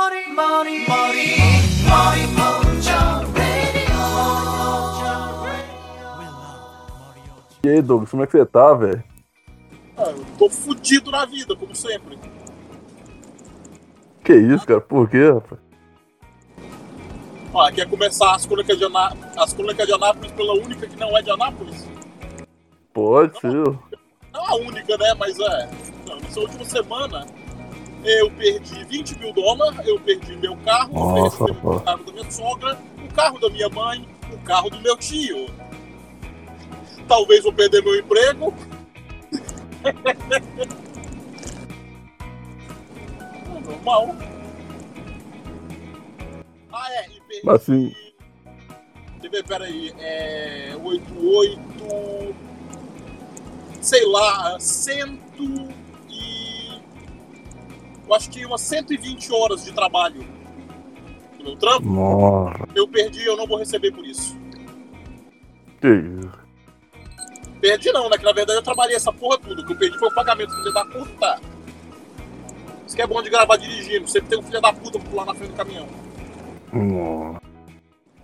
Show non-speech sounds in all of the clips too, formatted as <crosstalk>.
Money mojo E aí, Douglas, como é que você tá, velho? Ah, eu tô fudido na vida, como sempre. Que isso, cara? Por quê, rapaz? Ó, quer começar as crônicas de, Aná... as crônicas de Anápolis pela única que não é de Anápolis? Pode ser. Não a única, né? Mas é. Não, nessa última semana eu perdi 20 mil dólares, eu perdi meu carro, Nossa, eu perdi o carro da minha sogra, o carro da minha mãe, o carro do meu tio. Talvez vou perder meu emprego. <laughs> É normal. Ah, é, e perdi. Mas assim- Deixa eu peraí. É. 88. Sei lá, cento e. Eu acho que umas 120 horas de trabalho no meu trampo. Nossa, Eu perdi eu não vou receber por isso. que isso. Perdi não, né? Que na verdade eu trabalhei essa porra tudo. O que eu perdi foi o pagamento filho da puta. Isso que é bom de gravar dirigindo. Sempre tem um filho da puta pular na frente do caminhão. Nossa.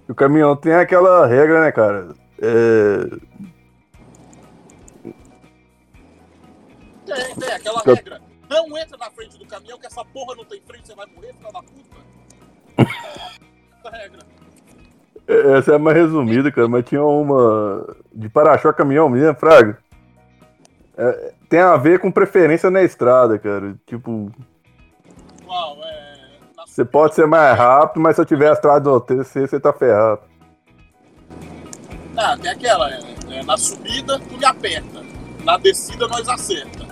O caminhão tem aquela regra, né, cara? É. Tem, tem, aquela regra. Não entra na frente do caminhão que essa porra não tem frente, você vai morrer, filho da puta. Essa regra. Essa é a mais resumida, cara, mas tinha uma de para-choque caminhão mesmo, Fraga. É, tem a ver com preferência na estrada, cara. Tipo, Uau, é. você pode ser mais rápido, mas se eu tiver a estrada do OTC, você tá ferrado. Ah, tem aquela, é, é, na subida tu me aperta, na descida nós acerta.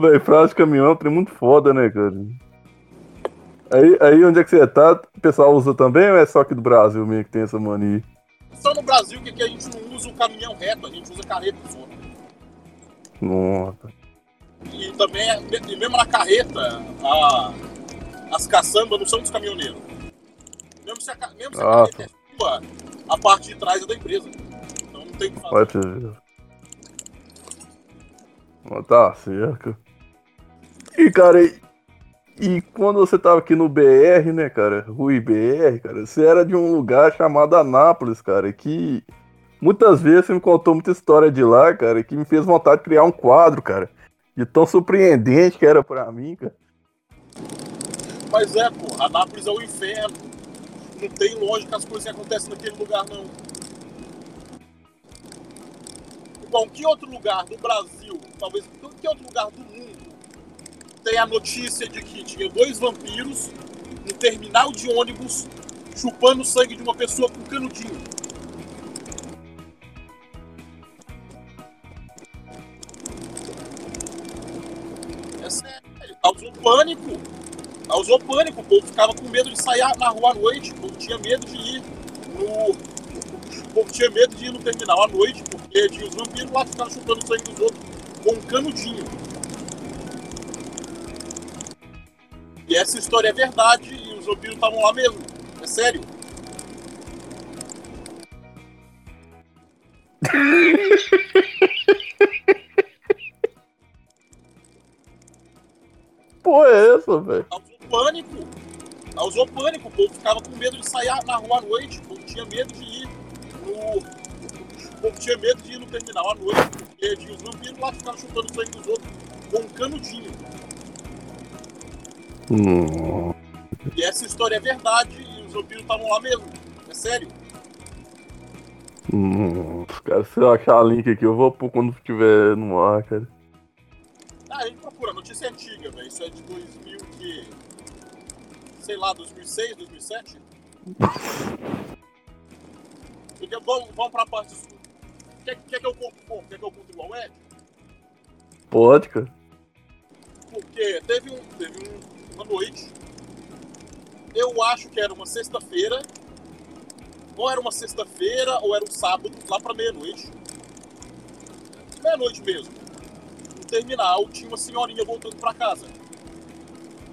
Véi, frase de caminhão é muito foda, né, cara? Aí, aí onde é que você tá? O pessoal usa também ou é só aqui do Brasil mesmo que tem essa mania? Só no Brasil que, que a gente não usa o caminhão reto, a gente usa carreta só. Nossa. E também, e mesmo na carreta, a- as caçambas não são dos caminhoneiros. Mesmo se a, mesmo se a Ah, carreta é sua, a parte de trás é da empresa. Então não tem o que fazer. Pode ver. Tá certo. E, cara, e, e quando você tava aqui no BR, né, cara? Rui BR, cara, você era de um lugar chamado Anápolis, cara, que muitas vezes você me contou muita história de lá, cara, que me fez vontade de criar um quadro, cara. De tão surpreendente que era pra mim, cara. Mas é, pô, Anápolis é o inferno. Não tem lógica as coisas que acontecem naquele lugar, não. Que outro lugar do Brasil, talvez, que outro lugar do mundo tem a notícia de que tinha dois vampiros no terminal de ônibus chupando o sangue de uma pessoa com canudinho? É sério, causou pânico. Causou pânico, o povo ficava com medo de sair na rua à noite, o povo tinha medo de ir no. O povo tinha medo de ir no terminal à noite, porque tinha os vampiros lá que ficavam chutando o sangue dos outros com um canudinho. E essa história é verdade e os vampiros estavam lá mesmo. É sério. <laughs> Pô, é essa, velho? Causou pânico. Causou pânico, o povo ficava com medo de sair na rua à noite, o povo tinha medo de ir povo tinha medo de ir no terminal à noite, porque tinha os vampiros lá que ficavam chutando o sangue dos outros com um canudinho. Hum, E essa história é verdade e os vampiros estavam lá mesmo. É sério. hum, cara, se eu achar link aqui, eu vou pôr quando estiver no ar, cara. Ah, a gente procura, notícia antiga, velho. Isso é de 2000 que. Sei lá, 2006, 2007? <laughs> Porque vamos, vamos pra parte. Quer, quer que eu como? Quer que eu conto igual o Ed? Pode, cara. Porque teve, um, teve um- uma noite. Eu acho que era uma sexta-feira. Ou era uma sexta-feira, ou era um sábado, lá pra meia-noite. Meia-noite mesmo. No terminal, tinha uma senhorinha voltando pra casa.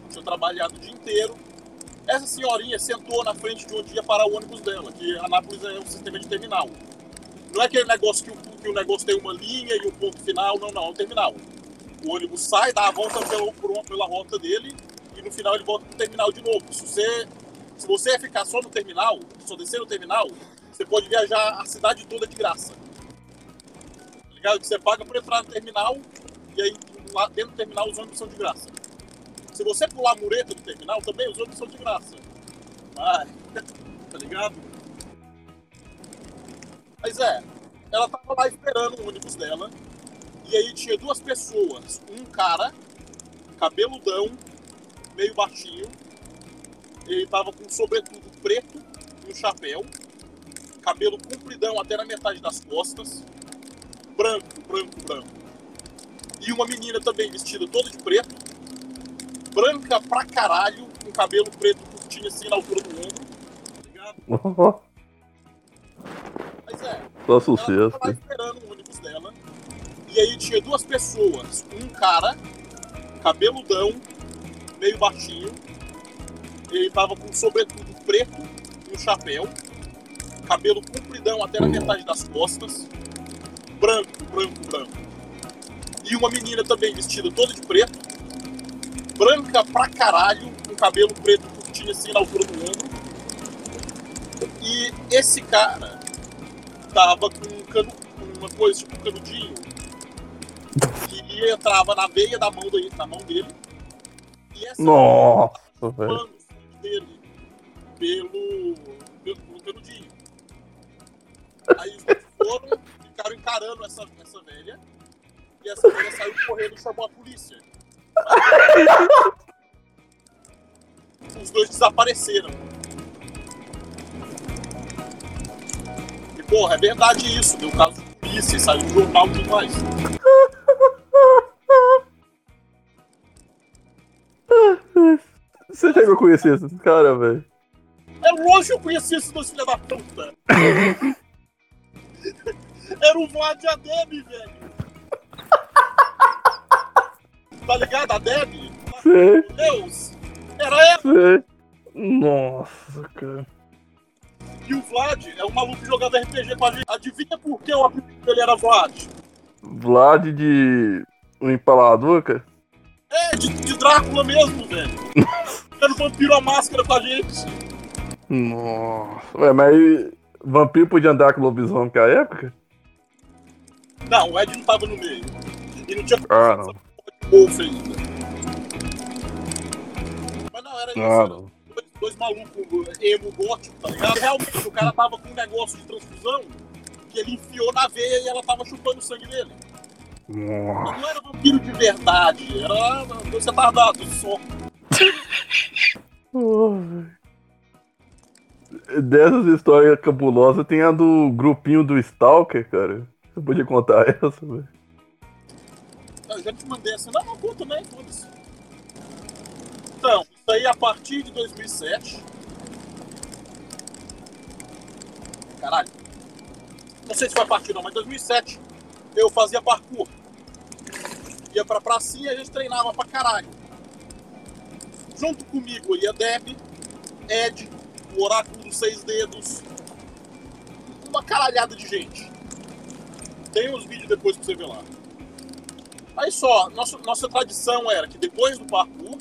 Tinha trabalhado o dia inteiro. Essa senhorinha sentou na frente de onde ia parar o ônibus dela, que Anápolis é um sistema de terminal. Não é aquele negócio que o, que o negócio tem uma linha e um ponto final, não, não, é um terminal. O ônibus sai, dá a volta pela, pela rota dele e no final ele volta pro terminal de novo. Se você, se você ficar só no terminal, só descer no terminal, você pode viajar a cidade toda de graça. Tá ligado? Você paga por entrar no terminal e aí lá dentro do terminal os ônibus são de graça. Se você pular a mureta do terminal, também os ônibus são de graça. Ai, <laughs> tá ligado? Mas é, ela tava lá esperando o ônibus dela. E aí tinha duas pessoas. Um cara, cabeludão, meio baixinho. Ele tava com um sobretudo preto e um chapéu. Cabelo compridão até na metade das costas. Branco, branco, branco. E uma menina também vestida toda de preto. Branca pra caralho, com cabelo preto curtinho assim na altura do ombro. <laughs> Tá ligado? Mas é, Só ela sucesso. lá esperando o ônibus dela. E aí tinha duas pessoas. Um cara, cabeludão, meio baixinho. Ele tava com um sobretudo preto e um chapéu. Cabelo compridão até na metade das costas. Branco, branco, branco. E uma menina também vestida toda de preto. Branca pra caralho, com cabelo preto curtinho assim na altura do ombro. E esse cara tava com um cano, com uma coisa tipo um canudinho que entrava na veia da mão dele, na mão dele. E essa Nossa, velho. dele pelo, pelo, pelo canudinho. Aí foram, ficaram encarando essa, essa velha. E essa velha saiu correndo e chamou a polícia. Os dois desapareceram. Porra, é verdade isso, deu caso de polícia, saiu no jornal e tudo mais. Você chegou a conhecer esses caras, velho? É lógico que eu conheci esses dois filhos da puta. <laughs> Era o Vlad e a Deb, velho. Tá ligado? A Deb? Sei, Deus! Era ela! sei. Nossa, cara. E o Vlad é um maluco que jogava RPG com a gente. Adivinha por que o apelido dele era Vlad? Vlad de. O empalador, cara? É, de, de Drácula mesmo, velho. <laughs> Era o vampiro a máscara com a gente. Nossa. Ué, mas vampiro podia andar com lobisomem naquela época? Não, o Ed não tava no meio. E não tinha Ah, não. Wolf ainda. Mas não, era isso. Ah, não. Dois, malucos emo gótico, tá ligado? Realmente, o cara tava com um negócio de transfusão que ele enfiou na veia e ela tava chupando o sangue dele. Nossa. Não era vampiro de verdade, era dois retardados só. Dessas histórias cabulosas tem a do grupinho do Stalker, cara. Você podia contar <laughs> essa, velho? Eu já te mandei essa. Não, não conta, né? Foda-se. Então, aí a partir de 2007. Caralho. Não sei se foi a partir não, mas em 2007 eu fazia parkour. Ia pra pracinha e a gente treinava pra caralho. Junto comigo ia Deb, Ed, o Oráculo dos Seis Dedos. Uma caralhada de gente. Tem uns vídeos depois pra você ver lá. Aí só, nossa, nossa tradição era que depois do parkour,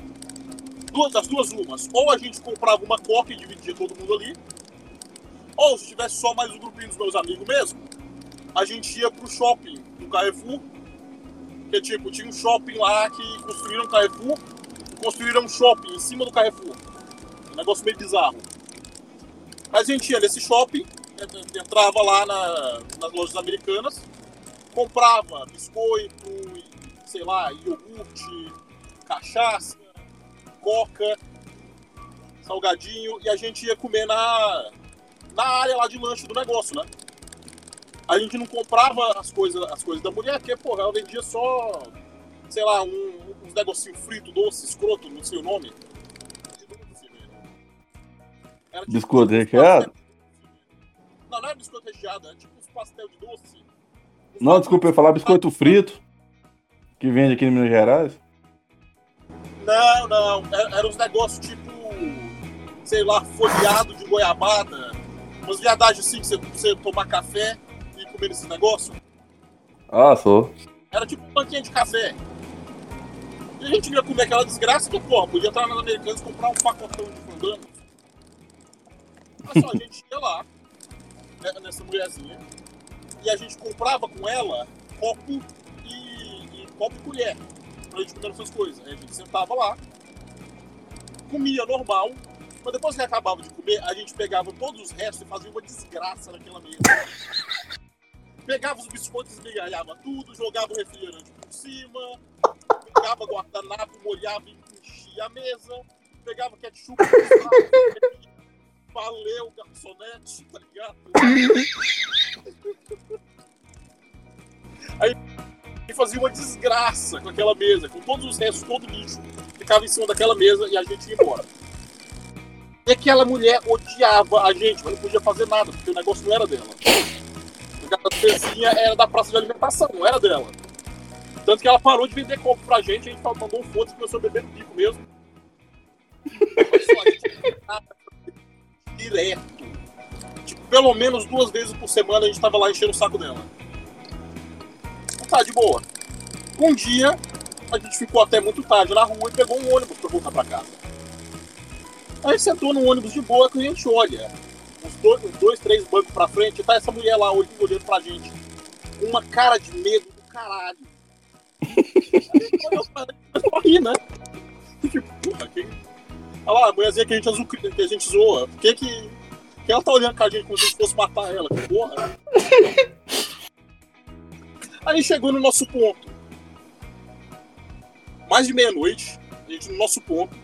duas, das duas umas, ou a gente comprava uma coca e dividia todo mundo ali, ou se tivesse só mais um grupinho dos meus amigos mesmo, a gente ia pro shopping do Carrefour, que tipo, tinha um shopping lá que construíram um Carrefour, construíram um shopping em cima do Carrefour. Um negócio meio bizarro. Mas a gente ia nesse shopping, entrava lá na- nas lojas americanas, comprava biscoito, sei lá, iogurte, cachaça, coca, salgadinho, e a gente ia comer na, na área lá de lanche do negócio, né? A gente não comprava as coisas, as coisas da mulher, porque, porra, ela vendia só, sei lá, um, uns negocinho frito, doce, escroto, não sei o nome. Era tipo Biscoito recheado? Não, não é biscoito recheado, é tipo uns pastel de doce. Não, desculpa, eu ia falar biscoito frito. Que vende aqui em Minas Gerais. Não, não. Era, era uns negócios tipo, sei lá, folheado de goiabada. Umas viadagens assim que você, você tomar café e comer esse negócio. Ah, sou. Era tipo um banquinho de café. E a gente ia comer aquela desgraça que, porra, podia estar nas Americanas e comprar um pacotão de fandango. Mas só a <laughs> gente ia lá, né, nessa mulherzinha, e a gente comprava com ela copo e, e copo e colher pra gente comer essas coisas. A gente sentava lá, comia normal, mas depois que acabava de comer, a gente pegava todos os restos e fazia uma desgraça naquela mesa. Pegava os biscoitos, esmigalhava tudo, jogava o refrigerante por cima, pegava guardanapo, molhava e enchia a mesa, pegava ketchup, <laughs> valeu, garçonete, tá ligado? <laughs> Aí e fazia uma desgraça com aquela mesa, com todos os restos, todo lixo, ficava em cima daquela mesa e a gente ia embora. E aquela mulher odiava a gente, mas não podia fazer nada, porque o negócio não era dela. Aquela pezinha era da praça de alimentação, não era dela. Tanto que ela parou de vender copo pra gente, a gente mandou um foda e começou a beber no pico mesmo. A direto. Tipo, pelo menos duas vezes por semana a gente tava lá enchendo o saco dela. Tá, de boa. Um dia, a gente ficou até muito tarde na rua e pegou um ônibus pra voltar pra casa. Aí sentou no ônibus de boa que a gente olha. Uns dois, dois três bancos pra frente, tá essa mulher lá olhando pra gente. Uma cara de medo do caralho. Olhou pra ela e né? Tipo, porra, quem. Olha lá, a mulherzinha que a gente, que a gente zoa. Por que que. que ela tá olhando com a gente como se fosse matar ela? Que porra. Aí chegou no nosso ponto. Mais de meia-noite, a gente no nosso ponto,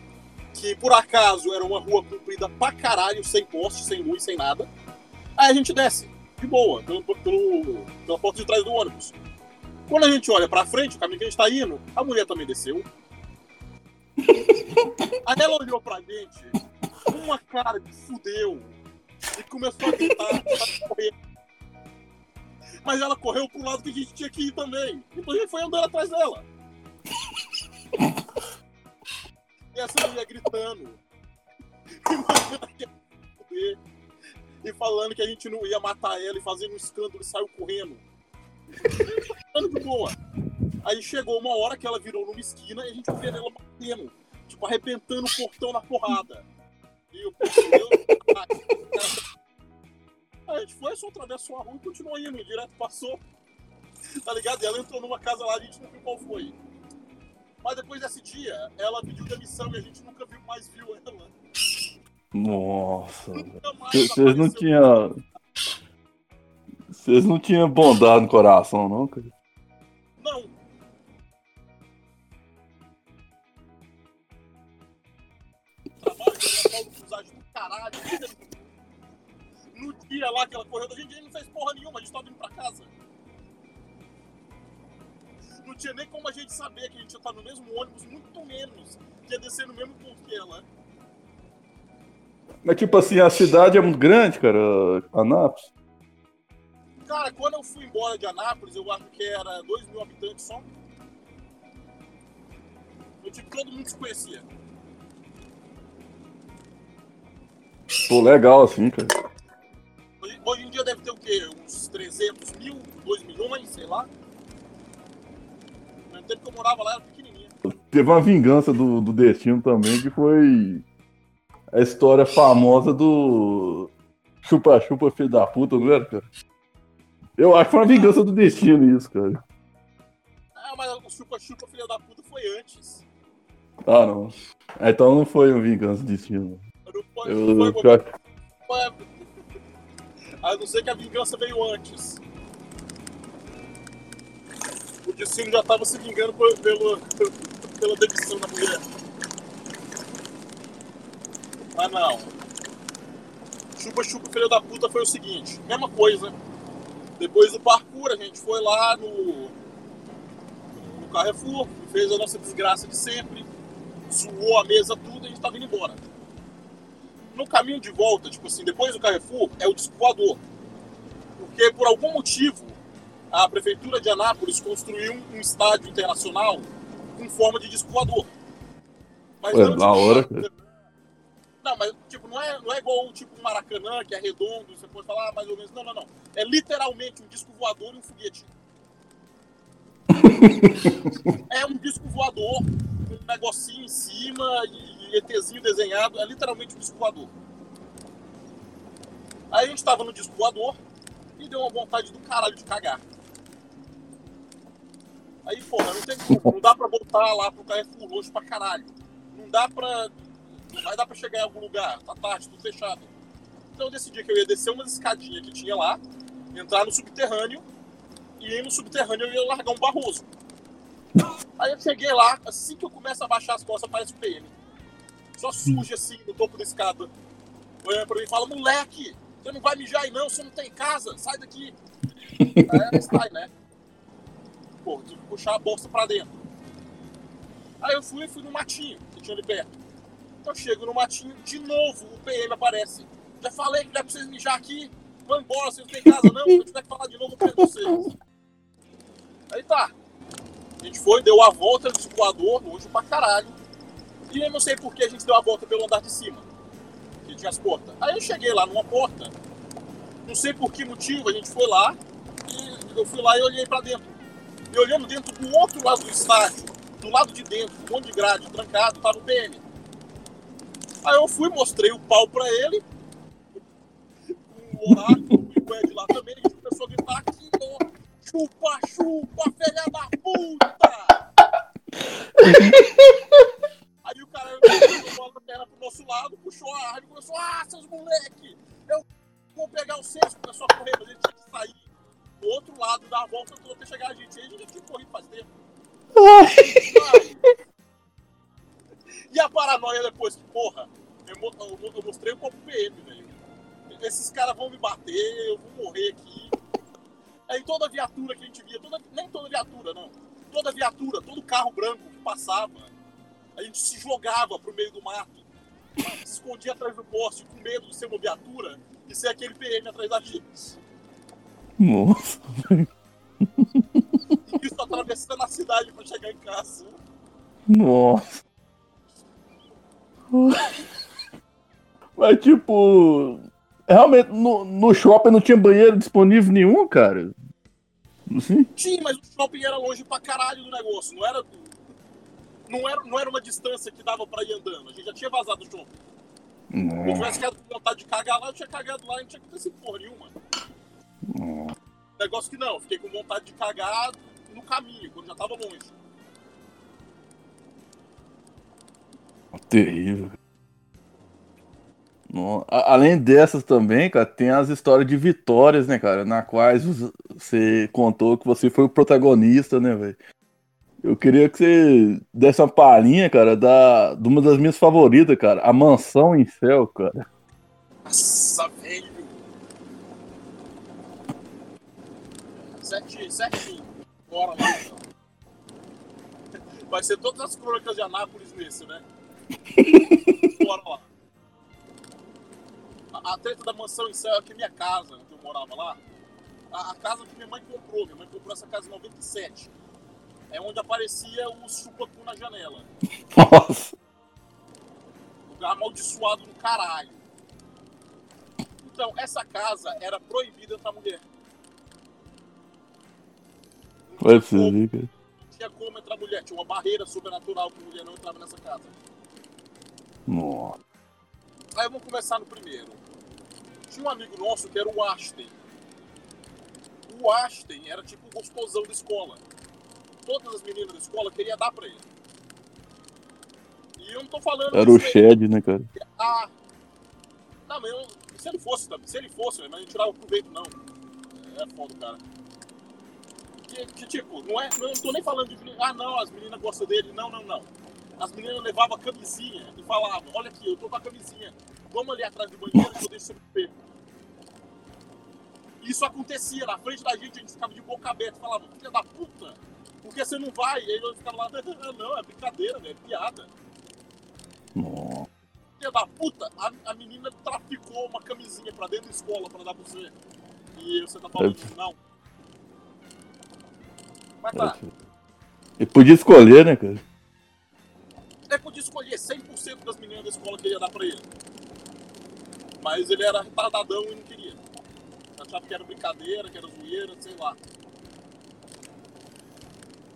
que por acaso era uma rua comprida pra caralho, sem poste, sem luz, sem nada. Aí a gente desce, de boa, pelo, pelo, pela porta de trás do ônibus. Quando a gente olha pra frente, o caminho que a gente tá indo, a mulher também desceu. <laughs> Aí ela olhou pra gente com uma cara de fudeu e começou a gritar, correr. Mas ela correu pro lado que a gente tinha que ir também. Então a gente foi andando atrás dela. E essa mulher gritando. E falando que a gente não ia matar ela e fazendo um escândalo e saiu correndo. De boa. Aí chegou uma hora que ela virou numa esquina e a gente vendo ela batendo. Tipo, arrebentando o portão na porrada. E o portão a gente foi, só atravessou a rua e continuou indo. Direto passou. Tá ligado? E ela entrou numa casa lá, a gente não viu qual foi. Mas depois desse dia, ela pediu demissão e a gente nunca viu mais viu ela. Nossa, Vocês não tinham. Vocês não tinham bondade no coração, não, cara? Lá que ela correu da gente, a gente não fez porra nenhuma, a gente tava indo pra casa. Não tinha nem como a gente saber que a gente ia estar no mesmo ônibus, muito menos que ia descer no mesmo ponto que ela. Mas tipo assim, a cidade é muito grande, cara, Anápolis. Cara, quando eu fui embora de Anápolis, eu acho que era 2 mil habitantes só. Eu, tipo, todo mundo se conhecia. Pô, legal assim, cara. Hoje, em dia deve ter o quê? Uns 300 mil, 2 milhões, sei lá. No tempo que eu morava lá era pequenininha. Teve uma vingança do, do destino também, que foi a história famosa do chupa-chupa filho da puta, não era, cara? Eu acho que foi uma vingança do destino isso, cara. Ah, mas o chupa-chupa, filha da puta, foi antes. Ah, não. Então não foi uma vingança do destino. Não foi, Eu, eu, foi, acho- foi- A não ser que a vingança veio antes. O destino já tava se vingando por- pelo, <laughs> pela demissão da mulher. Mas não. Chupa-chupa, filho da puta, foi o seguinte: mesma coisa. Depois do parkour, a gente foi lá no, no Carrefour, fez a nossa desgraça de sempre, zoou a mesa tudo e a gente tava indo embora no caminho de volta, tipo assim, depois do Carrefour, é o disco voador. Porque por algum motivo a prefeitura de Anápolis construiu um estádio internacional com forma de disco voador. Mas da tipo hora. Não, mas tipo, não é, não é igual tipo um Maracanã, que é redondo, você pode falar ah, mais ou menos. Não, não, não. É literalmente um disco voador e um foguete. <laughs> é um disco voador um negocinho em cima e ETzinho desenhado. É literalmente um disco voador. Aí a gente tava no disco voador e deu uma vontade do caralho de cagar. Aí, porra, não tem como, não dá pra voltar lá pro Carrefour longe pra caralho. Não dá pra. Não vai dar pra chegar em algum lugar, tá tarde, tudo fechado. Então eu decidi que eu ia descer umas escadinhas que tinha lá, entrar no subterrâneo, e aí no subterrâneo eu ia largar um barroso. Aí eu cheguei lá, assim que eu começo a baixar as costas, aparece o PM. Só suja assim, no topo da escada. Olhando pra mim e fala, moleque, você não vai mijar aí não, você não tem casa, sai daqui. <laughs> Aí sai, né? Pô, tive que puxar a bolsa pra dentro. Aí eu fui fui no matinho que tinha ali perto. Então eu chego no matinho, de novo o PM aparece. Já falei que é pra vocês mijar aqui. Vão embora, vocês não têm casa não. Se eu tiver que falar de novo, eu pego vocês. Aí tá. A gente foi, deu a volta no voador, longe pra caralho. E eu não sei por que a gente deu a volta pelo andar de cima. Que tinha as portas. Aí eu cheguei lá numa porta. Não sei por que motivo, a gente foi lá. E eu fui lá e olhei pra dentro. E olhando dentro do outro lado do estádio, do lado de dentro, um monte de grade trancado, tava o PM. Aí eu fui, mostrei o pau pra ele. O oráculo e o Ed lá também. Gente começou a gritar aqui, ó. Chupa, chupa, filha da puta! <laughs> O cara jogou a perna pro nosso lado, puxou a arma e começou, ah, seus moleque! Eu vou pegar o cesto, começou a correr, mas ele tinha que sair do outro lado, dar a volta toda até chegar a gente. Aí a gente tinha corrido faz tempo. E a paranoia depois que, porra, eu, eu- eu mostrei o copo PM, velho. Esses caras vão me bater, eu vou morrer aqui. Aí toda viatura que a gente via, toda, nem toda viatura, não. Toda viatura, todo carro branco que passava, a gente se jogava pro meio do mato. Se escondia atrás do poste com medo de ser uma viatura e ser aquele PM atrás da gente. Nossa. E isso atravessando a cidade pra chegar em casa. Nossa. Mas tipo. Realmente, no, no shopping não tinha banheiro disponível nenhum, cara. Assim? Tinha, mas o shopping era longe pra caralho do negócio. Não era, não era, não era uma distância que dava pra ir andando. A gente já tinha vazado do shopping. Se eu tivesse com vontade de cagar lá, eu tinha cagado lá e não tinha acontecido porra nenhuma. Nossa. Negócio que não, fiquei com vontade de cagar no caminho, quando já tava longe. Terrível. Além dessas também, cara, tem as histórias de vitórias, né, cara? Na quais você contou que você foi o protagonista, né, velho? Eu queria que você desse uma palhinha, cara, da, de uma das minhas favoritas, cara. A Mansão em Céu, cara. Nossa, velho. Sete, certinho. Bora lá. então. Vai ser todas as crônicas de Anápolis nesse, né? Bora lá. A, a treta da mansão em céu é que minha casa, onde eu morava lá, a, a casa que minha mãe comprou, minha mãe comprou essa casa em 97. É onde aparecia o chupacu na janela. <laughs> Nossa. Lugar amaldiçoado do caralho. Então, essa casa era proibida pra mulher. Não tinha, como, tinha como entrar mulher, tinha uma barreira sobrenatural que mulher não entrava nessa casa. Nossa. Aí vamos começar no primeiro. Tinha um amigo nosso que era o Ashton. O Ashton era tipo o gostosão da escola. Todas as meninas da escola queriam dar pra ele. E eu não tô falando Era o. Shed, né, cara? Ah. Não, mas eu, se ele fosse também, se ele fosse, mas não tirava proveito, não. É foda, cara. Que, que, tipo, não é. Não tô nem falando de. Ah, não, as meninas gostam dele. Não, não, não. As meninas levavam a camisinha e falavam: Olha aqui, eu tô com a camisinha. Vamos ali atrás do banheiro que eu deixo você ver. Isso acontecia na frente da gente, a gente ficava de boca aberta e falava: Filha da puta, por que você não vai? E aí eu ficava lá: <laughs> Não, é brincadeira, velho, é piada. Nossa. filha da puta, a, a menina traficou uma camisinha pra dentro da escola pra dar pra você. E você tá falando não. Mas tá, Ele podia escolher, né, cara? ele podia escolher 100% das meninas da escola que ia dar pra ele. Mas ele era retardadão e não queria. Achava que era brincadeira, que era zoeira, sei lá.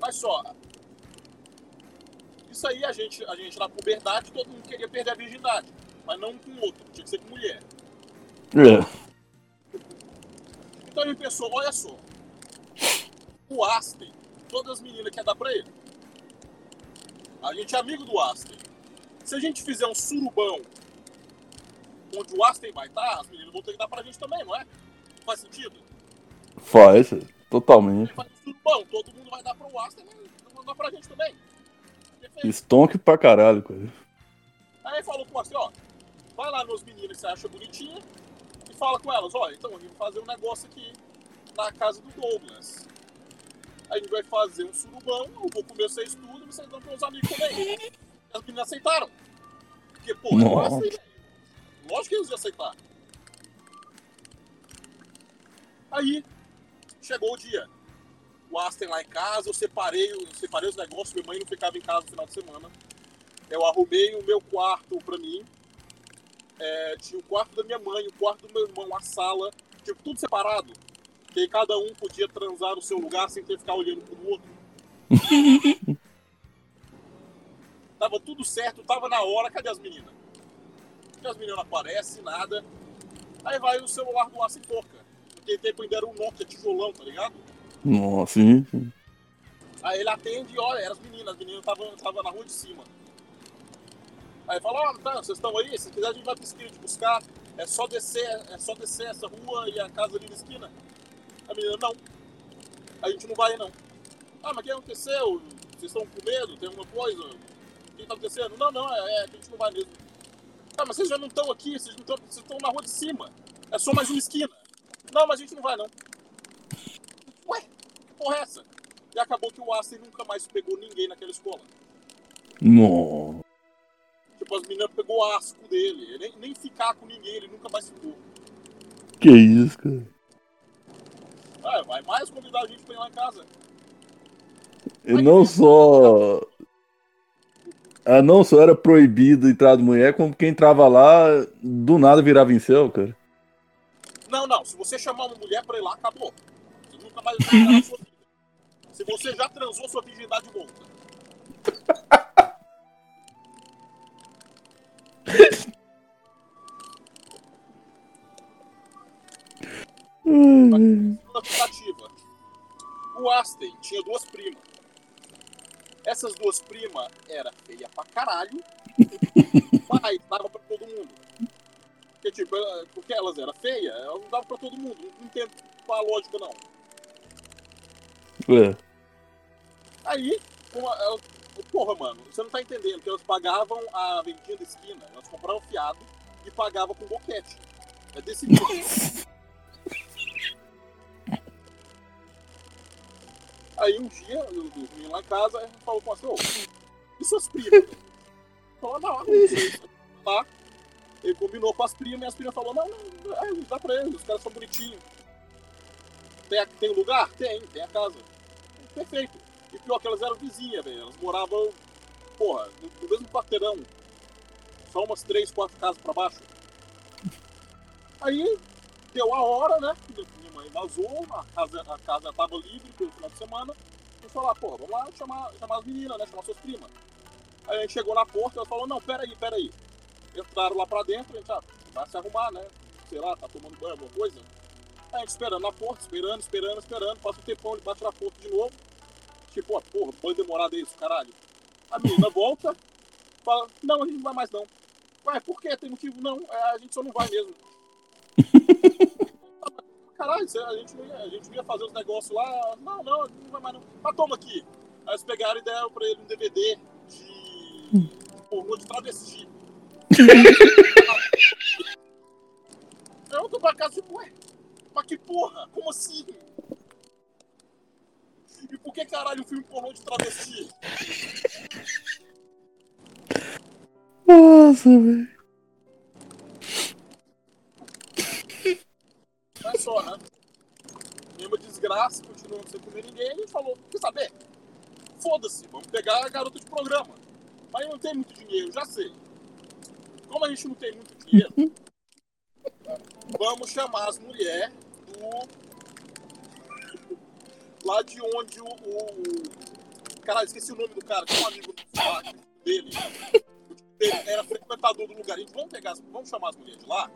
Mas só. Isso aí a gente, a gente na puberdade, todo mundo queria perder a virgindade. Mas não com outro, tinha que ser com mulher. É. Então gente pensou, olha só. O Aston, todas as meninas querem dar pra ele. A gente é amigo do Aston. Se a gente fizer um surubão onde o Aston vai estar, as meninas vão ter que dar pra gente também, não é? Faz sentido? Faz, totalmente. Um surubão, todo mundo vai dar pro Aston, mas vão dar pra gente também. Stonk pra caralho, cara. Aí ele falou com assim, ó, vai lá nos meninos que você acha bonitinha e fala com elas, olha, então a gente vai fazer um negócio aqui na casa do Douglas. A gente vai fazer um surubão, eu vou comer vocês tudo e vocês dão pros amigos também. As meninas aceitaram. Porque, pô, Nossa. velho. Lógico que eles iam aceitar. Aí, chegou o dia. O Aston lá em casa, eu separei, eu separei os negócios, minha mãe não ficava em casa no final de semana. Eu arrumei o meu quarto pra mim. É, tinha o quarto da minha mãe, o quarto do meu irmão, a sala, tipo, tudo separado. Que aí cada um podia transar no seu lugar sem ter que ficar olhando pro outro. <laughs> tava tudo certo, tava na hora, cadê as meninas? Cadê as meninas não aparecem, nada. Aí vai o celular do Aço e toca. Naquele tempo ainda era um Nokia tijolão, tá ligado? Nossa, sim. Aí ele atende e olha, eram as meninas, as meninas estavam tava na rua de cima. Aí fala, ó, tá, vocês estão aí? Se quiser a gente vai pra esquina te buscar. É só descer, é só descer essa rua e a casa ali na esquina. A menina, não. A gente não vai não. Ah, mas o que aconteceu? Vocês estão com medo? Tem alguma coisa? O que tá acontecendo? Não, não, é, é que a gente não vai mesmo. Ah, mas vocês já não estão aqui, vocês não estão, vocês estão na rua de cima. É só mais uma esquina. Não, mas a gente não vai não. Ué, que porra é essa? E acabou que o Aston nunca mais pegou ninguém naquela escola. Nossa. Tipo, as meninas pegou asco dele. Ele Nem, nem ficar com ninguém, ele nunca mais ficou. Que isso, cara. Ah, vai mais convidar a gente pra ir lá em casa. E não só. Ah, não só era proibido entrar de mulher, como quem entrava lá, do nada virava em céu, cara. Não, não. Se você chamar uma mulher pra ir lá, acabou. Você nunca mais vai na sua vida. Se você já transou, sua virgindade volta. Segunda tentativa. O Aston tinha duas primas. Essas duas primas era feia pra caralho, <laughs> mas dava pra todo mundo. Porque, tipo, ela- porque elas eram feias, elas não davam pra todo mundo. Não entendo qual a lógica, não. É. Aí, uma, ela- porra, mano, você não tá entendendo que elas pagavam a vendinha da esquina, elas compravam fiado e pagavam com boquete. É desse tipo. <laughs> Aí um dia, eu dormi lá em casa, a falou com assim, ô, e suas primas? Falou, não, não sei. Lá, ele combinou com as primas e as primas falaram, não, não, é, dá pra eles, os caras são bonitinhos. Tem, tem lugar? Tem, tem a casa. Perfeito. E pior que elas eram vizinhas, velho. Elas moravam, porra, no, no mesmo quarteirão. Só umas três, quatro casas pra baixo. Aí, deu a hora, né? Minha mãe vazou, a casa, a casa tava livre pelo final de semana. Gente falou, ah, porra, vamos lá chamar, chamar as meninas, né? Chamar suas primas. Aí a gente chegou na porta, ela falou, não, peraí, peraí. Entraram lá pra dentro, a gente, ah, vai se arrumar, né? Sei lá, tá tomando banho, alguma coisa. Aí a gente esperando na porta, esperando, esperando, esperando. Passa um tempão, ele bate na porta de novo. Tipo, ó, porra, banho demorado é isso, caralho. A menina volta, fala, não, a gente não vai mais não. Ué, por quê? Tem motivo? Não, é, a gente só não vai mesmo. <laughs> Caralho, cê- a gente, não ia, a gente ia fazer os negócios lá. Não, não, a gente não vai mais não. Mas toma aqui. Aí eles pegaram e deram pra ele um DVD de pornô de travesti. Eu tô pra casa tipo, ué, mas que porra? Como assim? E por que caralho um filme pornô de travesti? Nossa, velho. É só, né? Mesma desgraça, continuando sem comer ninguém, e falou, quer saber? Foda-se, vamos pegar a garota de programa. Mas não tem muito dinheiro, já sei. Como a gente não tem muito dinheiro, vamos chamar as mulheres do. Lá de onde o, o, Caralho, esqueci o nome do cara, tinha um amigo dele. Ele era frequentador do lugar. Gente, vamos pegar, vamos chamar as mulheres de lá,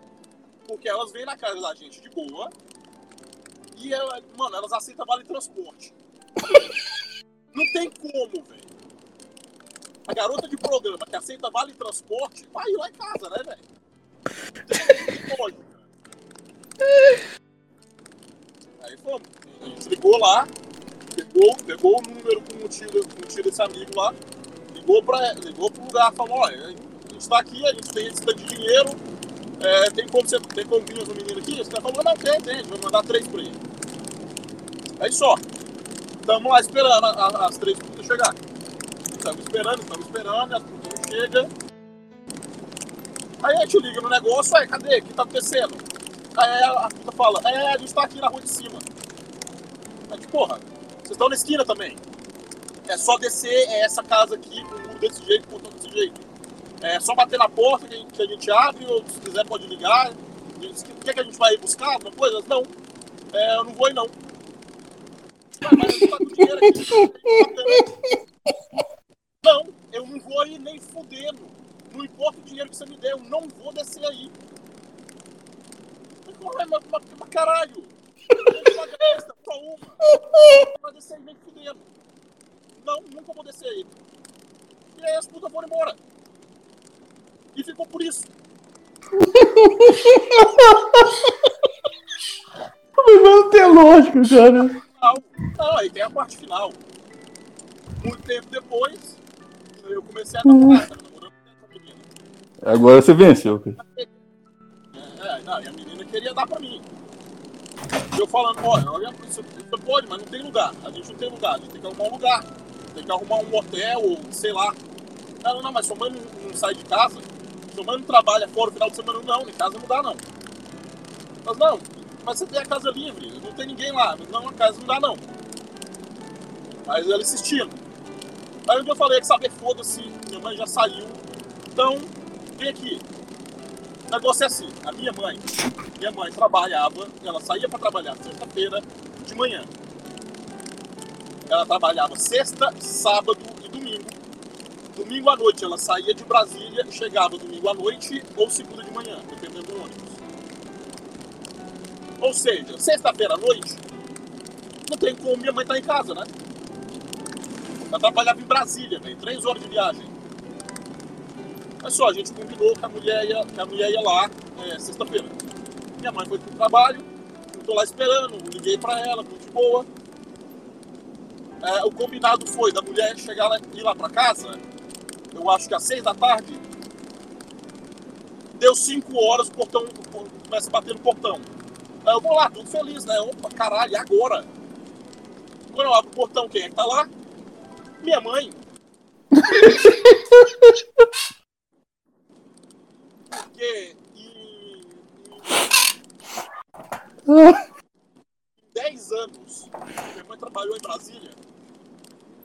porque elas vêm na casa da gente de boa. E, ela, mano, elas aceitam vale transporte. Não tem como, velho. Garota de programa que aceita vale transporte vai lá em casa, né, velho? Aí fomos. A gente ligou lá, pegou, pegou o número com o tio, com o desse amigo lá, ligou, pra, ligou pro lugar, falou, olha, a gente tá aqui, a gente tem esse tanto de dinheiro, é, tem como você tem como vir essa menina aqui? Esse cara falou, não, tem, tem, a gente vai mandar três pra ele. Aí só. Tamo lá esperando a- a- as três putas chegar. Estamos esperando, estamos esperando, as putas não. Aí a gente liga no negócio, aí, cadê? O que tá acontecendo? Aí a puta fala, é, a gente tá aqui na rua de cima. Aí, tipo, porra, vocês estão na esquina também. É só descer é essa casa aqui, com desse jeito, com o portão desse jeito. É só bater na porta que a gente, que a abre, ou se quiser pode ligar. O que, é que a gente vai buscar? Alguma coisa? Não. É, eu não vou ir não. Ué, mas a gente tá com dinheiro aqui. Não, eu não vou ir nem fudendo. Não importa o dinheiro que você me der, eu não vou descer aí. Falei, mas, mas, mas caralho! Só desta, só uma. Vai descer aí nem fudendo. Não, nunca vou descer aí. E aí as putas foram embora. E ficou por isso. Mas não tem lógica, cara. Não, não, aí tem a parte final. Muito tempo depois, eu comecei a namorar, tava namorando com essa menina. Agora você venceu, cara. É, não, e a menina queria dar pra mim. E eu falando, olha, olha, você, pode, mas não tem lugar. A gente não tem lugar, a gente tem que arrumar um lugar. Tem que arrumar um hotel ou sei lá. Ela, não, mas sua mãe não, não sai de casa? Sua mãe não trabalha fora o final de semana? Não, em casa não dá não. Mas não, mas você tem a casa livre, não tem ninguém lá. Não, a casa não dá não. Mas ela insistindo. Aí dia eu falei que saber, foda-se, minha mãe já saiu. Então, vem aqui. O negócio é assim, a minha mãe, minha mãe trabalhava, ela saía para trabalhar sexta-feira de manhã. Ela trabalhava sexta, sábado e domingo. Domingo à noite ela saía de Brasília chegava domingo à noite ou segunda de manhã, dependendo do ônibus. Ou seja, sexta-feira à noite, não tem como minha mãe estar em casa, né? Ela trabalhava em Brasília, velho, três horas de viagem. Mas só, a gente combinou que a mulher ia, que a mulher ia lá é, sexta-feira. Minha mãe foi pro trabalho, eu tô lá esperando, liguei pra ela, tudo de boa. É, o combinado foi da mulher chegar lá, ir lá pra casa, eu acho que às seis da tarde. Deu cinco horas, o portão começa a bater no portão. Aí eu vou lá, tudo feliz, né? Opa, caralho, agora? Quando eu abro o portão, quem é que tá lá? Minha mãe. Porque em, em 10 anos que minha mãe trabalhou em Brasília,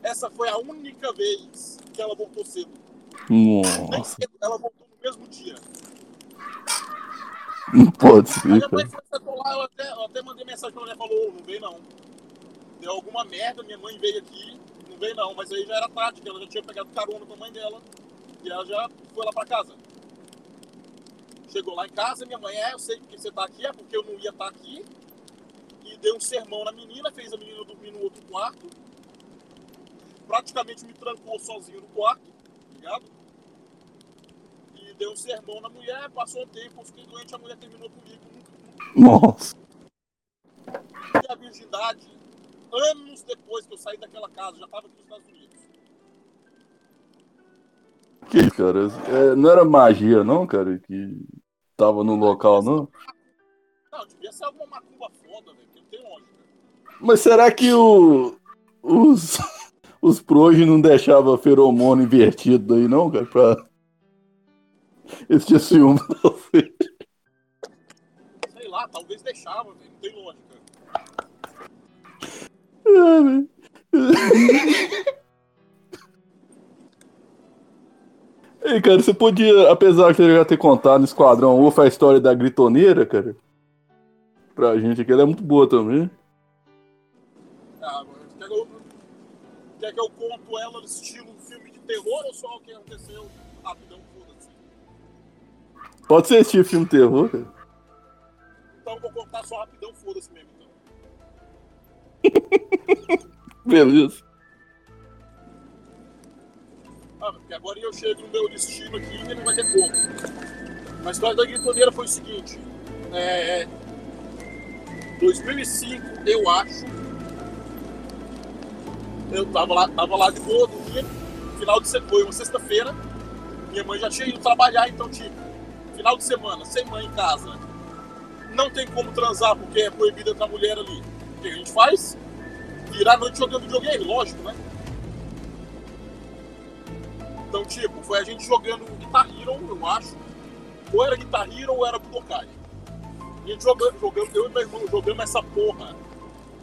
essa foi a única vez que ela voltou cedo. Nossa, cedo, ela voltou no mesmo dia. não pode Aí ser, minha mãe foi lá, eu até, eu até mandei mensagem pra ela e falou, "Ô, não veio não. Deu alguma merda, minha mãe veio aqui, não veio não, mas aí já era tarde, que ela já tinha pegado carona com a mãe dela e ela já foi lá pra casa. Chegou lá em casa, minha mãe, é, eu sei porque você tá aqui, é porque eu não ia estar aqui. E deu um sermão na menina, fez a menina dormir no outro quarto. Praticamente me trancou sozinho no quarto, ligado? E deu um sermão na mulher, passou um tempo, eu fiquei doente, a mulher terminou comigo. Nunca, Nossa. perdi a virgindade anos depois que eu saí daquela casa, já estava aqui nos Estados Unidos. Que cara? É, não era magia, não, cara? Que tava no local, não? Não, devia ser alguma macumba foda, velho, porque não tem lógica. Mas será que o, os, <laughs> os proje não deixavam feromônio invertido aí, não, cara? Pra... Tinham ciúme você. <laughs> Sei lá, talvez deixava, velho, não tem lógica. Ah. Ei, cara, você podia, apesar de você já ter contado no Esquadrão UFA a história da gritoneira, cara, pra gente aqui, ela é muito boa também. Ah, quer que eu, quer Quer que eu conto ela no estilo filme de terror ou só o que aconteceu rapidão, foda-se? Pode ser estilo filme terror, cara. Então eu vou contar só rapidão, foda-se mesmo. <laughs> Beleza. Ah, porque agora eu chego no meu destino aqui e não vai ter como. A história da gritoneira foi o seguinte. É... 2005, eu acho. Eu tava lá, tava lá de boa, dormia. Final de semana, foi uma sexta-feira. Minha mãe já tinha ido trabalhar, então, tipo, final de semana, sem mãe em casa. Não tem como transar porque é proibida da mulher ali. O que a gente faz? Virar a noite jogando videogame, lógico, né? Então, tipo, foi a gente jogando Guitar Hero, eu acho. Ou era Guitar Hero ou era Budokai. A gente jogando, jogando, eu e meu irmão jogando essa porra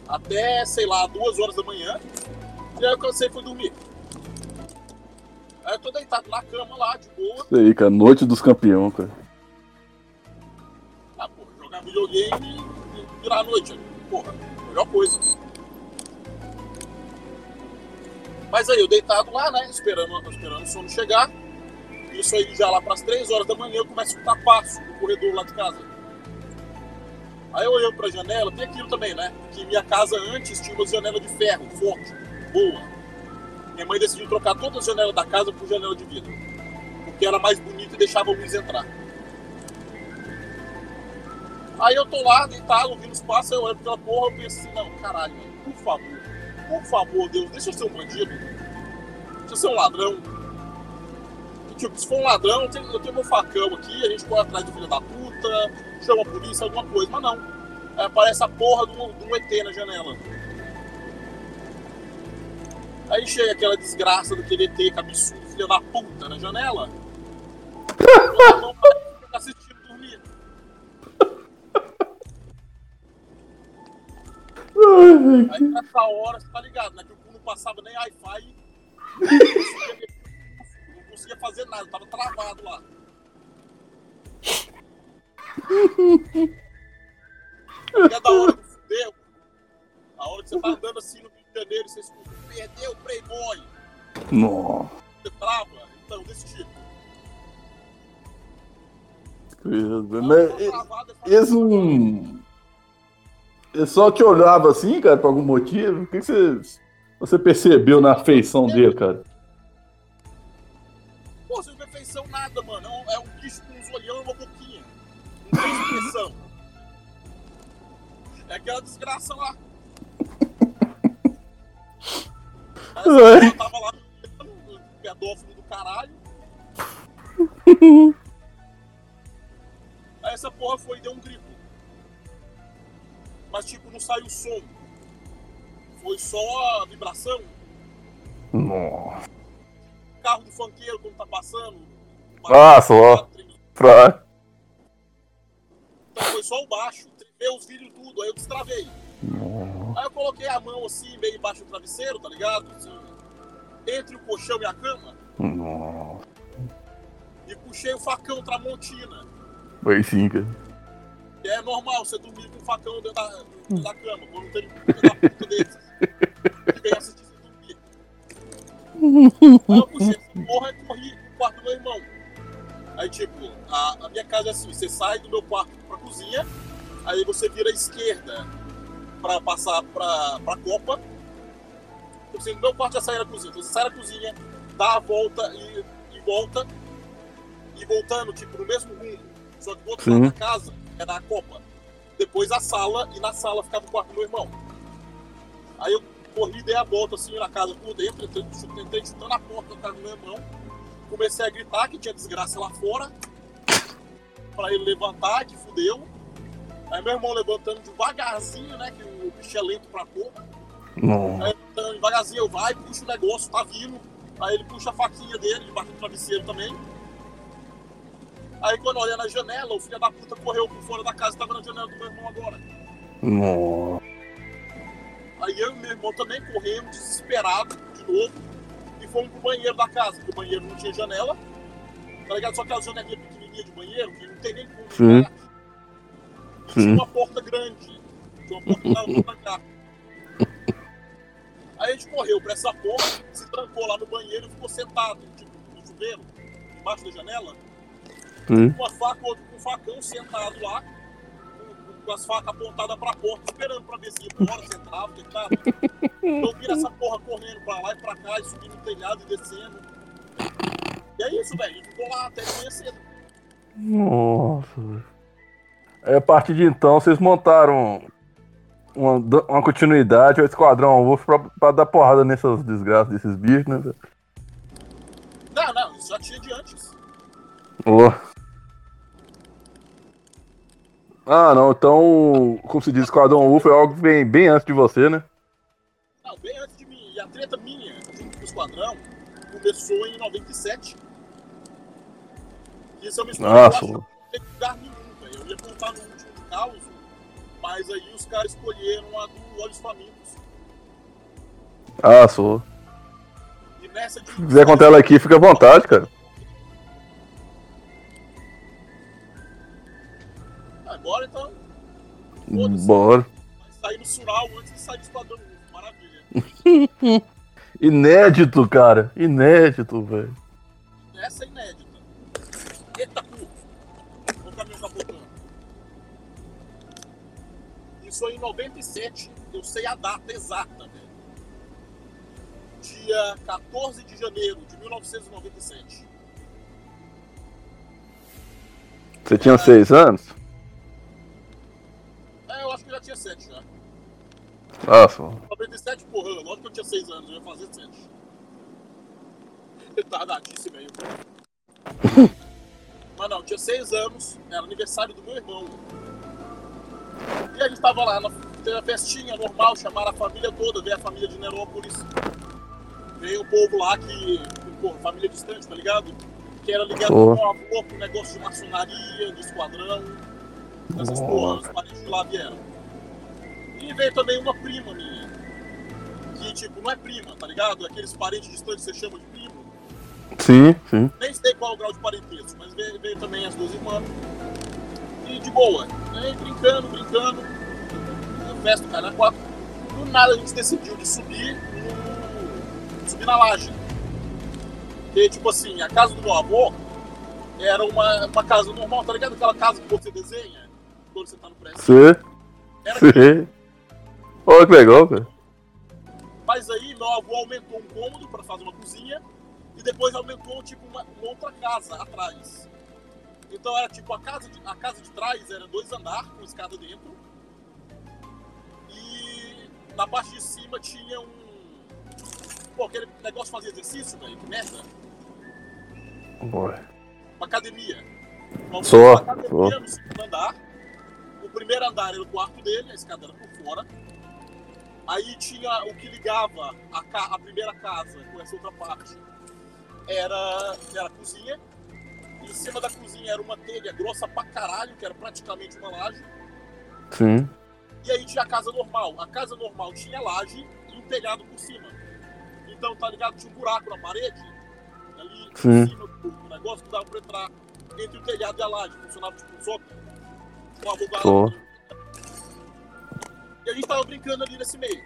até, sei lá, duas horas da manhã. E aí eu cansei e fui dormir. Aí eu tô deitado na cama lá, de boa. Isso aí, cara. Noite dos campeões, cara. Ah, porra, jogar videogame e virar a noite. Porra, melhor coisa. Mas aí, eu deitado lá, né? Esperando, esperando o sono chegar. Isso aí, já lá pras 3 horas da manhã, eu começo a escutar passo no corredor lá de casa. Aí eu olhando pra janela, tem aquilo também, né? Que minha casa antes tinha uma janela de ferro, forte, boa. Minha mãe decidiu trocar todas as janelas da casa por janela de vidro. Porque era mais bonita e deixava a luz entrar. Aí eu tô lá, deitado, ouvindo os passos, eu olho pra aquela porra, eu penso assim, não, caralho, por favor, por favor, Deus, deixa eu ser um bandido. Deixa eu ser um ladrão. E, tipo, se for um ladrão, eu tenho, eu tenho meu facão aqui, a gente corre atrás do filho da puta, chama a polícia, alguma coisa, mas não. Aí aparece a porra de um, de um ET na janela. Aí chega aquela desgraça daquele ET cabeçudo, filho da puta, na janela. Eu não ficar assistindo Aí nessa hora, você tá ligado, né? Que o cu não passava nem Wi-Fi. Não conseguia, não conseguia fazer nada, tava travado lá. E é da hora do fudeu. A hora que você tá andando assim no Rio de Janeiro, você escuta, perdeu o Playboy. Nossa. Você trava. Então, desse tipo. Tá eu falo, Eles não. Ele só te olhava assim, cara, por algum motivo? O que que você, você percebeu na feição dele, cara? Pô, você não vê feição nada, mano. É um, é um bicho com uns olhão e uma boquinha. Não tem expressão. É aquela desgraça lá. Porra tava lá, pedófilo do caralho. <laughs> Aí essa porra foi e deu um grito. Mas tipo, não saiu som. Foi só a vibração. Nossa. carro do funkeiro quando tá passando. Ah, só. Pra... Então foi só o baixo, tremeu os vídeos tudo, aí eu destravei. Aí eu coloquei a mão assim, meio embaixo do travesseiro, tá ligado? Assim, entre o colchão e a cama, Nossa. e puxei o facão Tramontina. Foi sim, cara. Que é normal você dormir com o facão dentro da, dentro da cama, quando não tem um da puta desses. Que vem assistir você dormir. Aí eu puxei essa porra e corri pro quarto do meu irmão. Aí, tipo, a, a minha casa é assim: você sai do meu quarto pra cozinha, aí você vira à esquerda pra passar pra, pra copa. Tipo assim, do meu quarto já sai da cozinha. Então você sai da cozinha, dá a volta e, e volta. E voltando, tipo, no mesmo rumo. Só que do outro lado da casa era a copa. Depois a sala, e na sala ficava o quarto do meu irmão. Aí eu corri, dei a volta assim na casa por dentro, entrei chutando a porta da casa do meu irmão. Comecei a gritar que tinha desgraça lá fora. Pra ele levantar, que fudeu. Aí meu irmão levantando devagarzinho, né? Que o bicho é lento pra porra. Nossa. Aí levantando devagarzinho, eu vai, puxa o negócio, tá vindo. Aí ele puxa a faquinha dele, debaixo do travesseiro também. Aí quando eu olhei na janela, o filho da puta correu por fora da casa e tava na janela do meu irmão agora. Nossa. Aí eu e meu irmão também corremos, desesperado, de novo, e fomos pro banheiro da casa, porque o banheiro não tinha janela, tá ligado? Só aquela janelinha pequenininha de banheiro, que não tem nem como Sim. E tinha Sim. uma porta grande, tinha uma porta na outra casa. <laughs> Aí a gente correu pra essa porra, se trancou lá no banheiro e ficou sentado, tipo, no chuveiro, embaixo da janela, Com uma faca, outro com um facão sentado lá, com, com as facas apontadas pra porta, esperando pra ver se ia embora, se entrava, o que que tava. Então vira essa porra correndo pra lá e pra cá, e subindo no telhado e descendo. E é isso, velho. Ficou lá até cedo. Nossa, velho. Aí, a partir de então, vocês montaram uma, uma continuidade ao Esquadrão Wolf pra, pra dar porrada nessas desgraças desses bichos, né? Não, não, isso já tinha de antes. Ó. Ah, não, então, como se diz, Esquadrão Wolf é algo que vem bem antes de você, né? Não, bem antes de mim. E a treta minha, junto com o esquadrão, começou em 97. Isso é uma história Nossa, que eu acho que não lugar nenhum, velho. Eu ia contar no último de caos, mas aí os caras escolheram a do Olhos Famintos. Ah, sou. E nessa de. Se quiser contar ela aqui, fica à vontade, cara. Bora então. Bora. Vai sair no Sural antes de sair do Esquadrão. Maravilha. <laughs> Inédito, cara. Inédito, velho. Essa é inédita. Eita. Olha o caminhão capotando. Isso aí em 97, eu sei a data exata, velho. Dia 14 de janeiro de 1997. Você tinha seis anos? É, eu acho que eu já tinha 7 já. Ah, só. 97, porra, lógico que eu tinha 6 anos, eu ia fazer 7. Retardadíssimo aí, pô. Mas não, eu tinha 6 anos, era aniversário do meu irmão. E a gente tava lá, na, teve a festinha normal, chamaram a família toda, veio a família de Nerópolis. Veio o povo lá que, pô, família distante, tá ligado? Que era ligado Pô. com o avô, com negócio de maçonaria, de esquadrão. Essas porra, os parentes de lá vieram. E veio também uma prima minha. Que, tipo, não é prima, tá ligado? Aqueles parentes distantes que você chama de primo. Sim, sim. Nem sei qual o grau de parentesco, mas veio, veio também as duas irmãs. E de boa. Aí, brincando, brincando. Festa, cara, na quatro. Do nada a gente decidiu de subir no. subir na laje. Porque, tipo assim, a casa do meu avô era uma, uma casa normal, tá ligado? Aquela casa que você desenha quando você tá no prédio. Sim, Era sim. Olha que legal, cara. Mas aí meu avô aumentou um cômodo para fazer uma cozinha e depois aumentou tipo uma, uma outra casa atrás. Então era tipo a casa de, a casa de trás era dois andares com escada dentro e na parte de cima tinha um pô aquele negócio de fazer exercício velho que merda Bora. uma academia. Uma, Só, academia só. no segundo andar. O primeiro andar era o quarto dele, a escada era por fora. Aí tinha o que ligava a, ca- a primeira casa com essa outra parte. Era, era a cozinha. Em cima da cozinha era uma telha grossa pra caralho, que era praticamente uma laje. Sim. E aí tinha a casa normal. A casa normal tinha laje e um telhado por cima. Então, tá ligado? Tinha um buraco na parede, ali Sim. em cima do, negócio, que dava pra entrar entre o telhado e a laje. Funcionava tipo um sótão. Com a. E a gente tava brincando ali nesse meio.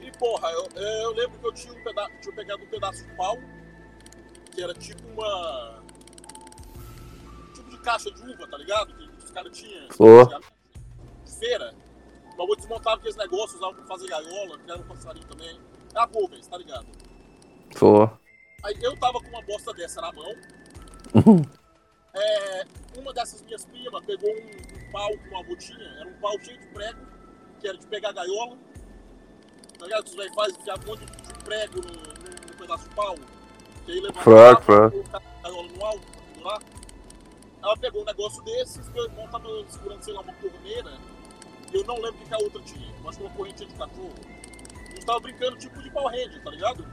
E porra, eu, eu lembro que eu tinha, um peda tinha pegado um pedaço de pau, que era tipo uma. Tipo de caixa de uva, tá ligado? Que os caras tinham. Ó. De feira. O bagulho desmontava aqueles negócios, usavam pra fazer gaiola, que era um passarinho também. É a Volvens, tá ligado? Só. Aí eu tava com uma bosta dessa na mão. <laughs> É, uma dessas minhas primas pegou um, um pau que o avô tinha, era um pau cheio de prego, que era de pegar gaiola. Tá ligado? Os velhos fazem enfiar um monte de prego no, no- no pedaço de pau. Que aí levantava, Fraco, fraco. colocava a gaiola no alto pendurar. Ela pegou um negócio desses, meu irmão tava segurando, sei lá, uma torneira. Eu não lembro o que a outra tinha. Eu acho que uma correntinha de cachorro. A gente tava brincando tipo de Power Ranger, tá ligado?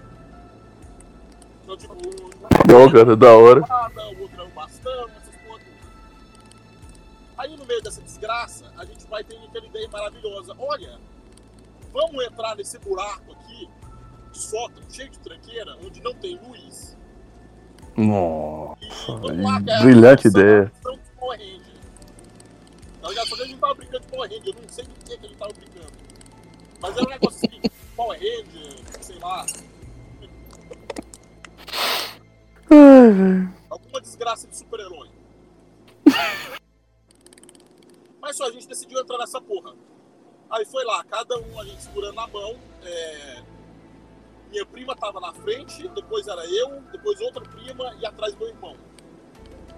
Então, tipo, um- Não, cara, da hora. espada, o outro é um bastão, essas. Aí no meio dessa desgraça, a gente vai ter aquela ideia maravilhosa. Olha, vamos entrar nesse buraco aqui, de sótão, cheio de tranqueira, onde não tem luz. Nossa. E lá, que é Brilhante ideia. Tá ligado? Só que a gente tava brincando de Power Ranger, eu não sei do que, que a gente tava brincando. Mas era um negócio assim, <laughs> Power Ranger, sei lá. Alguma desgraça de super-herói. Mas só, a gente decidiu entrar nessa porra. Aí foi lá, cada um a gente segurando na mão. é, Minha prima tava na frente, depois era eu, depois outra prima e atrás meu irmão.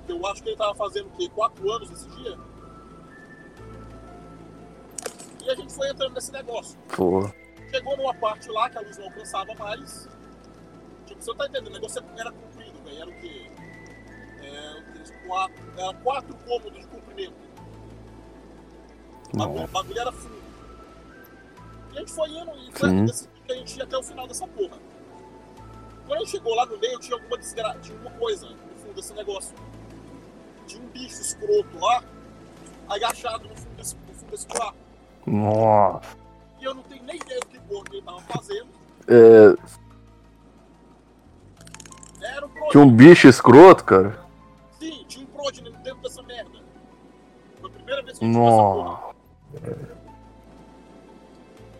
Eu acho que ele tava fazendo o quê? Quatro anos nesse dia? E a gente foi entrando nesse negócio. Pô. Chegou numa parte lá que a luz não alcançava mais. Tipo, você tá entendendo? O negócio era comprido, velho. Era o quê? É, quatro, era quatro cômodos de comprimento. O bagulho- o era fundo. E a gente foi indo e foi decidindo que a gente ia até o final dessa porra. Quando a gente chegou lá no meio, tinha alguma desgra... tinha uma coisa no fundo desse negócio. Tinha um bicho escroto lá, agachado no fundo desse, no fundo desse buraco. Nossa. E eu não tenho nem ideia do que porra que ele tava fazendo. É, Era um tinha um bicho escroto, cara. Sim, tinha um Progeny dentro dessa merda. Foi a primeira vez que a gente viu essa porra. Nossa.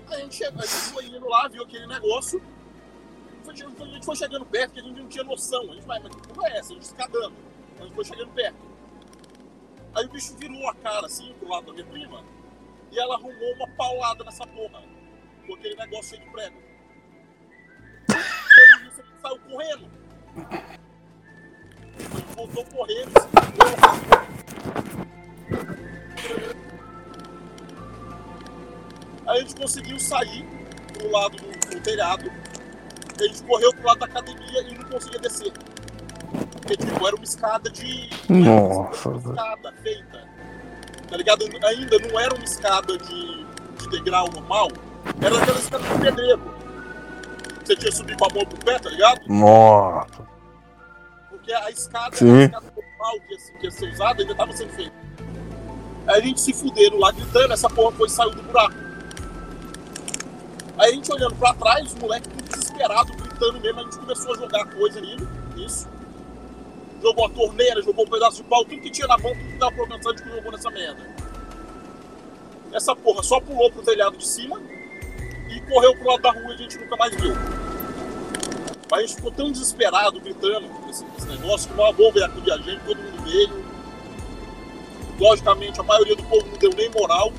Aí a gente, chegou, a gente foi indo lá, viu aquele negócio. A gente foi chegando perto, que a gente não tinha noção. A gente vai, mas que porra é essa? A gente escadando. A gente foi chegando perto. Aí o bicho virou a cara assim pro lado da minha prima e ela arrumou uma paulada nessa porra. Com aquele negócio cheio de prego. Isso, gente saiu correndo. A gente voltou correndo. Aí a gente conseguiu sair pro lado do, do telhado. A gente correu pro lado da academia e não conseguia descer. Porque, tipo, era uma escada de. Nossa, Uma escada feita. Tá ligado? Ainda não era uma escada de, de degrau normal. Era aquela escada de pedreiro. Você tinha que subir com a mão pro pé, tá ligado? Nossa. Porque a escada, Sim. a escada normal que ia, que ia ser usada ainda tava sendo feita. Aí a gente se fuderam lá gritando, essa porra foi saiu do buraco. Aí a gente olhando pra trás, os moleques tudo desesperado, gritando mesmo, a gente começou a jogar coisa ali, isso. Jogou a torneira, jogou um pedaço de pau, tudo que tinha na mão, tudo que pra alcançar, a gente jogou nessa merda. Essa porra só pulou pro telhado de cima correu pro lado da rua e a gente nunca mais viu. Mas a gente ficou tão desesperado, gritando esse, esse negócio, que meu avô veio acudir a gente, todo mundo veio. Logicamente, a maioria do povo não deu nem moral.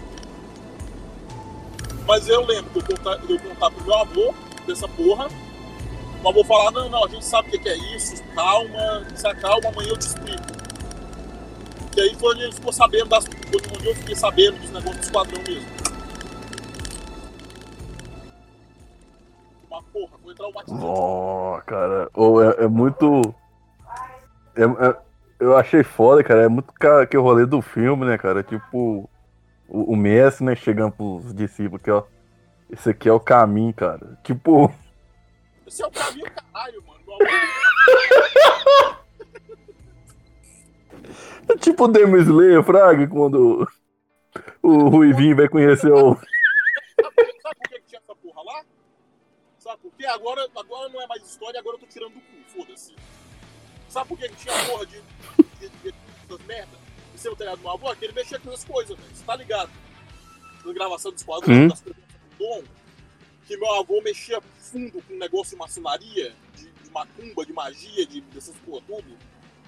Mas eu lembro de eu contar, eu contar pro meu avô dessa porra. O avô falar, não, não, a gente sabe o que é isso, calma, se acalma, amanhã eu te explico. E aí foi onde a gente ficou sabendo das. Onde eu fiquei sabendo dos negócios do esquadrão mesmo. Porra, foi traumatizante. Ó, cara. Ou é, é muito. é- é- eu achei foda, cara. É muito ca- que o rolê do filme, né, cara? Tipo, o, o Messi, né, chegando pros discípulos que, ó. Esse aqui é o caminho, cara. Tipo, Esse é o caminho caralho, mano. Avô- tipo o Demon Slayer, Fraga, quando o Ruivinho vai conhecer o. Quê? Agora, agora não é mais história, agora eu tô tirando do cu, foda-se. Sabe por que tinha porra de, de, de, dessas merda? E seu telhado do meu avô? Que ele mexia com essas coisas, velho. Você tá ligado? Na gravação dos quadros, Hum. das perguntas do Dom, que meu avô mexia fundo com um negócio de maçonaria, de, de macumba, de magia, de, dessas porra tudo.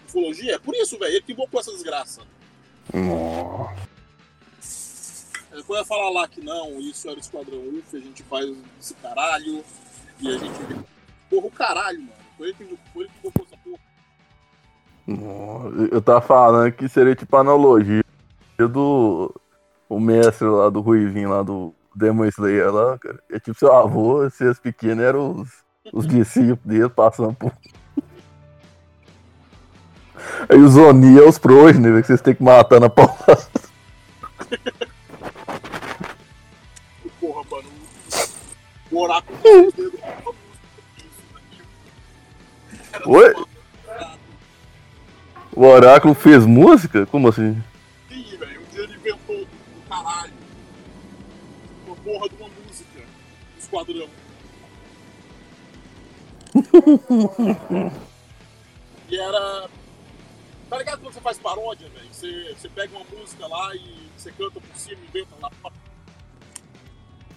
Ufologia. É por isso, velho. Ele que invocou essa desgraça. Nossa. Ele foi falar lá que não, isso era o Esquadrão UF, a gente faz esse caralho, e a gente vê. Porra, o caralho, mano. Foi ele que, foi ele que colocou essa porra. Eu tava falando que seria tipo analogia do o mestre lá do Ruivinho lá do Demon Slayer lá, cara. É tipo seu avô, esses pequenos eram os, os discípulos dele passando por. Aí os Oni é os progeny, velho, que vocês têm que matar na paulada. <laughs> O oráculo dedos. Era Oi? O Oráculo fez música? Como assim? Sim, velho. Um dia ele inventou do caralho. Uma porra de uma música do Esquadrão. <laughs> e era. Tá ligado quando você faz paródia, velho? Você, você pega uma música lá e você canta por cima e inventa lá.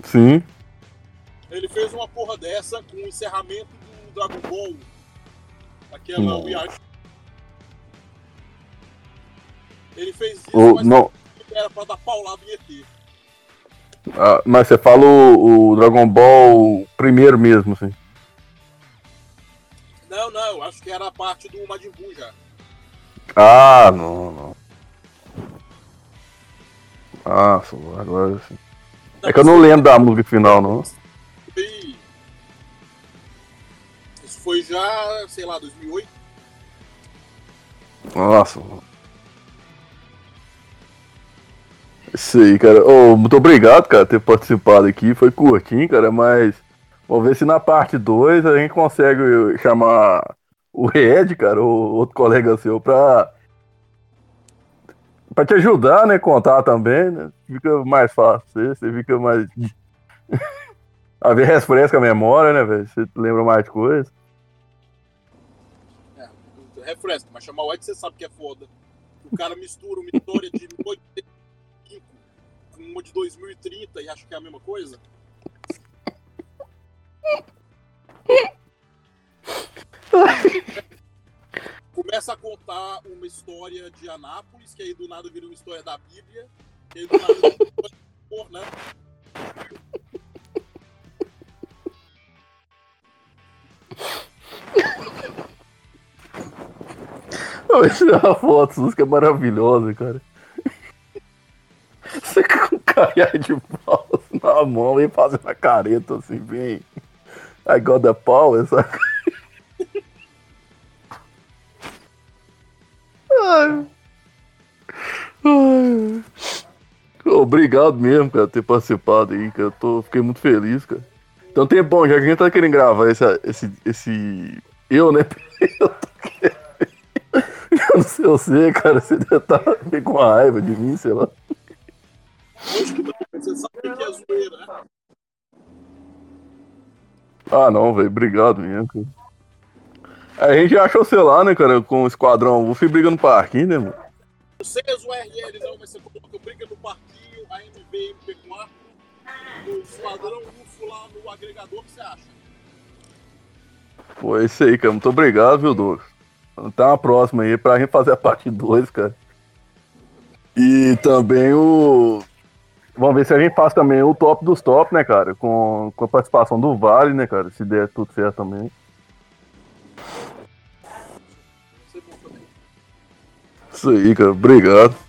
Sim. Ele fez uma porra dessa com o encerramento do Dragon Ball. Aquela Hum. We Are- Ele fez isso, O, mas não, era pra dar paulada em ET. ah, mas você fala o, o Dragon Ball primeiro mesmo, assim. Não, não, acho que era a parte do Majin Buu já. Ah, não, não. Ah, agora sim. É que eu não lembro da música final, não. Foi já, sei lá, 2008. Nossa. Isso aí, cara. Ô, muito obrigado, cara, por ter participado aqui. Foi curtinho, cara, mas vamos ver se na parte 2 a gente consegue chamar o Red, cara, ou outro colega seu, pra, pra te ajudar, né? Contar também, né? Fica mais fácil, você, fica mais. <laughs> A ver refresca a memória, né, velho? Você lembra mais de coisa. É, refresca, mas chamar o Ed você sabe que é foda. O cara mistura uma história de 85 com uma de 2030 e acha que é a mesma coisa. Começa a contar uma história de Anápolis, que aí do nada vira uma história da Bíblia, que aí do nada vira uma história de amor, né? Essa foto, essa música é maravilhosa, cara. Você com um de pau na mão e fazendo a careta assim, bem. I got the power, saca? Ai. Ai. Obrigado mesmo, cara, por ter participado aí, cara. Eu tô, fiquei muito feliz, cara. Então tem bom, já que a gente tá querendo gravar esse. esse, esse eu, né? <laughs> Eu. Eu <laughs> não sei você, cara, você deve estar meio com raiva de mim, sei lá. Que você sabe que é zoeira, né? Ah, não, velho, obrigado mesmo, cara. A gente já achou, sei lá, né, cara, com o Esquadrão UF brigando no parquinho, né, mano? Não sei as URL não, mas você coloca Briga no Parquinho, a MVMP4, o Esquadrão UFO lá no agregador, o que você acha? Pô, é isso aí, cara. Muito obrigado, viu, Douglas? Até uma próxima aí pra gente fazer a parte 2, cara. E também o. Vamos ver se a gente faz também o top dos top, né, cara? Com, com a participação do Vale, né, cara? Se der tudo certo também. Isso aí, cara. Obrigado.